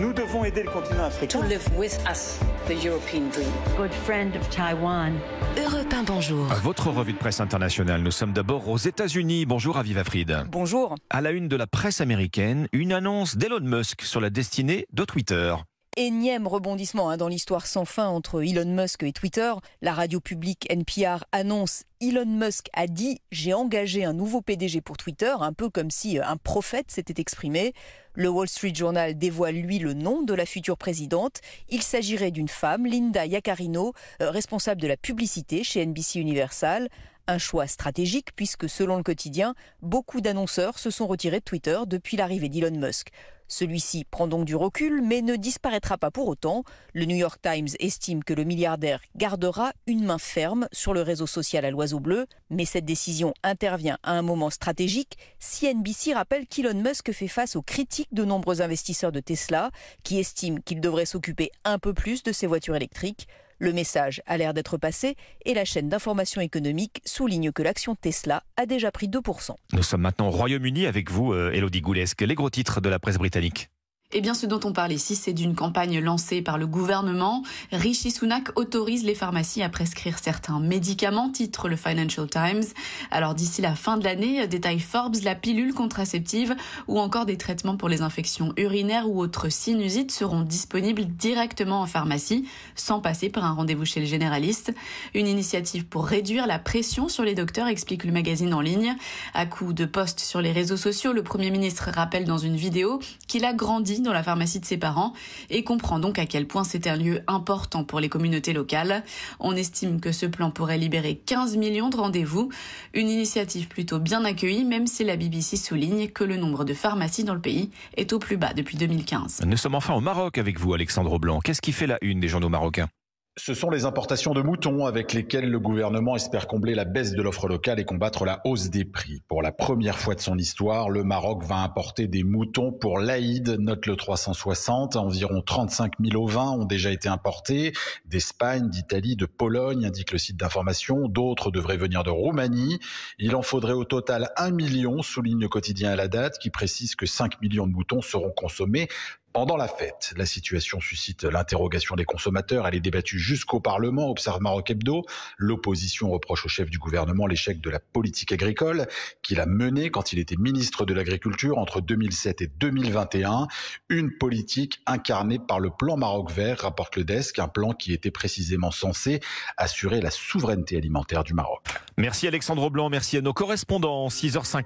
Nous devons aider le continent africain. To live with us, the European dream. Good friend of Taiwan. Europe 1, bonjour. Votre revue de presse internationale. Nous sommes d'abord aux États-Unis. Bonjour Aviva Fried. Bonjour. À la une de la presse américaine, une annonce d'Elon Musk sur la destinée de Twitter. Énième rebondissement hein, dans l'histoire sans fin entre Elon Musk et Twitter. La radio publique NPR annonce Elon Musk a dit J'ai engagé un nouveau PDG pour Twitter, un peu comme si euh, un prophète s'était exprimé. Le Wall Street Journal dévoile lui le nom de la future présidente. Il s'agirait d'une femme, Linda Yaccarino, euh, responsable de la publicité chez NBC Universal. Un choix stratégique puisque, selon le quotidien, beaucoup d'annonceurs se sont retirés de Twitter depuis l'arrivée d'Elon Musk. Celui-ci prend donc du recul, mais ne disparaîtra pas pour autant. Le New York Times estime que le milliardaire gardera une main ferme sur le réseau social à l'oiseau bleu, mais cette décision intervient à un moment stratégique. CNBC rappelle qu'Elon Musk fait face aux critiques de nombreux investisseurs de Tesla, qui estiment qu'il devrait s'occuper un peu plus de ses voitures électriques. Le message a l'air d'être passé et la chaîne d'information économique souligne que l'action Tesla a déjà pris 2%. Nous sommes maintenant au Royaume-Uni avec vous, euh, Elodie Goulesque. Les gros titres de la presse britannique. Eh bien, ce dont on parle ici, c'est d'une campagne lancée par le gouvernement. Rishi Sunak autorise les pharmacies à prescrire certains médicaments, titre le Financial Times. Alors, d'ici la fin de l'année, détaille Forbes, la pilule contraceptive ou encore des traitements pour les infections urinaires ou autres sinusites seront disponibles directement en pharmacie, sans passer par un rendez-vous chez le généraliste. Une initiative pour réduire la pression sur les docteurs, explique le magazine en ligne. À coup de posts sur les réseaux sociaux, le Premier ministre rappelle dans une vidéo qu'il a grandi dans la pharmacie de ses parents et comprend donc à quel point c'est un lieu important pour les communautés locales. On estime que ce plan pourrait libérer 15 millions de rendez-vous, une initiative plutôt bien accueillie même si la BBC souligne que le nombre de pharmacies dans le pays est au plus bas depuis 2015. Nous sommes enfin au Maroc avec vous, Alexandre Blanc. Qu'est-ce qui fait la une des journaux marocains? Ce sont les importations de moutons avec lesquelles le gouvernement espère combler la baisse de l'offre locale et combattre la hausse des prix. Pour la première fois de son histoire, le Maroc va importer des moutons pour l'Aïd, note le 360. Environ 35 000 ovins ont déjà été importés d'Espagne, d'Italie, de Pologne, indique le site d'information. D'autres devraient venir de Roumanie. Il en faudrait au total 1 million, souligne le quotidien à la date, qui précise que 5 millions de moutons seront consommés pendant la fête, la situation suscite l'interrogation des consommateurs. Elle est débattue jusqu'au Parlement, observe Maroc Hebdo. L'opposition reproche au chef du gouvernement l'échec de la politique agricole qu'il a menée quand il était ministre de l'Agriculture entre 2007 et 2021. Une politique incarnée par le plan Maroc vert, rapporte le desk, un plan qui était précisément censé assurer la souveraineté alimentaire du Maroc. Merci Alexandre Blanc, merci à nos correspondants. 6h50.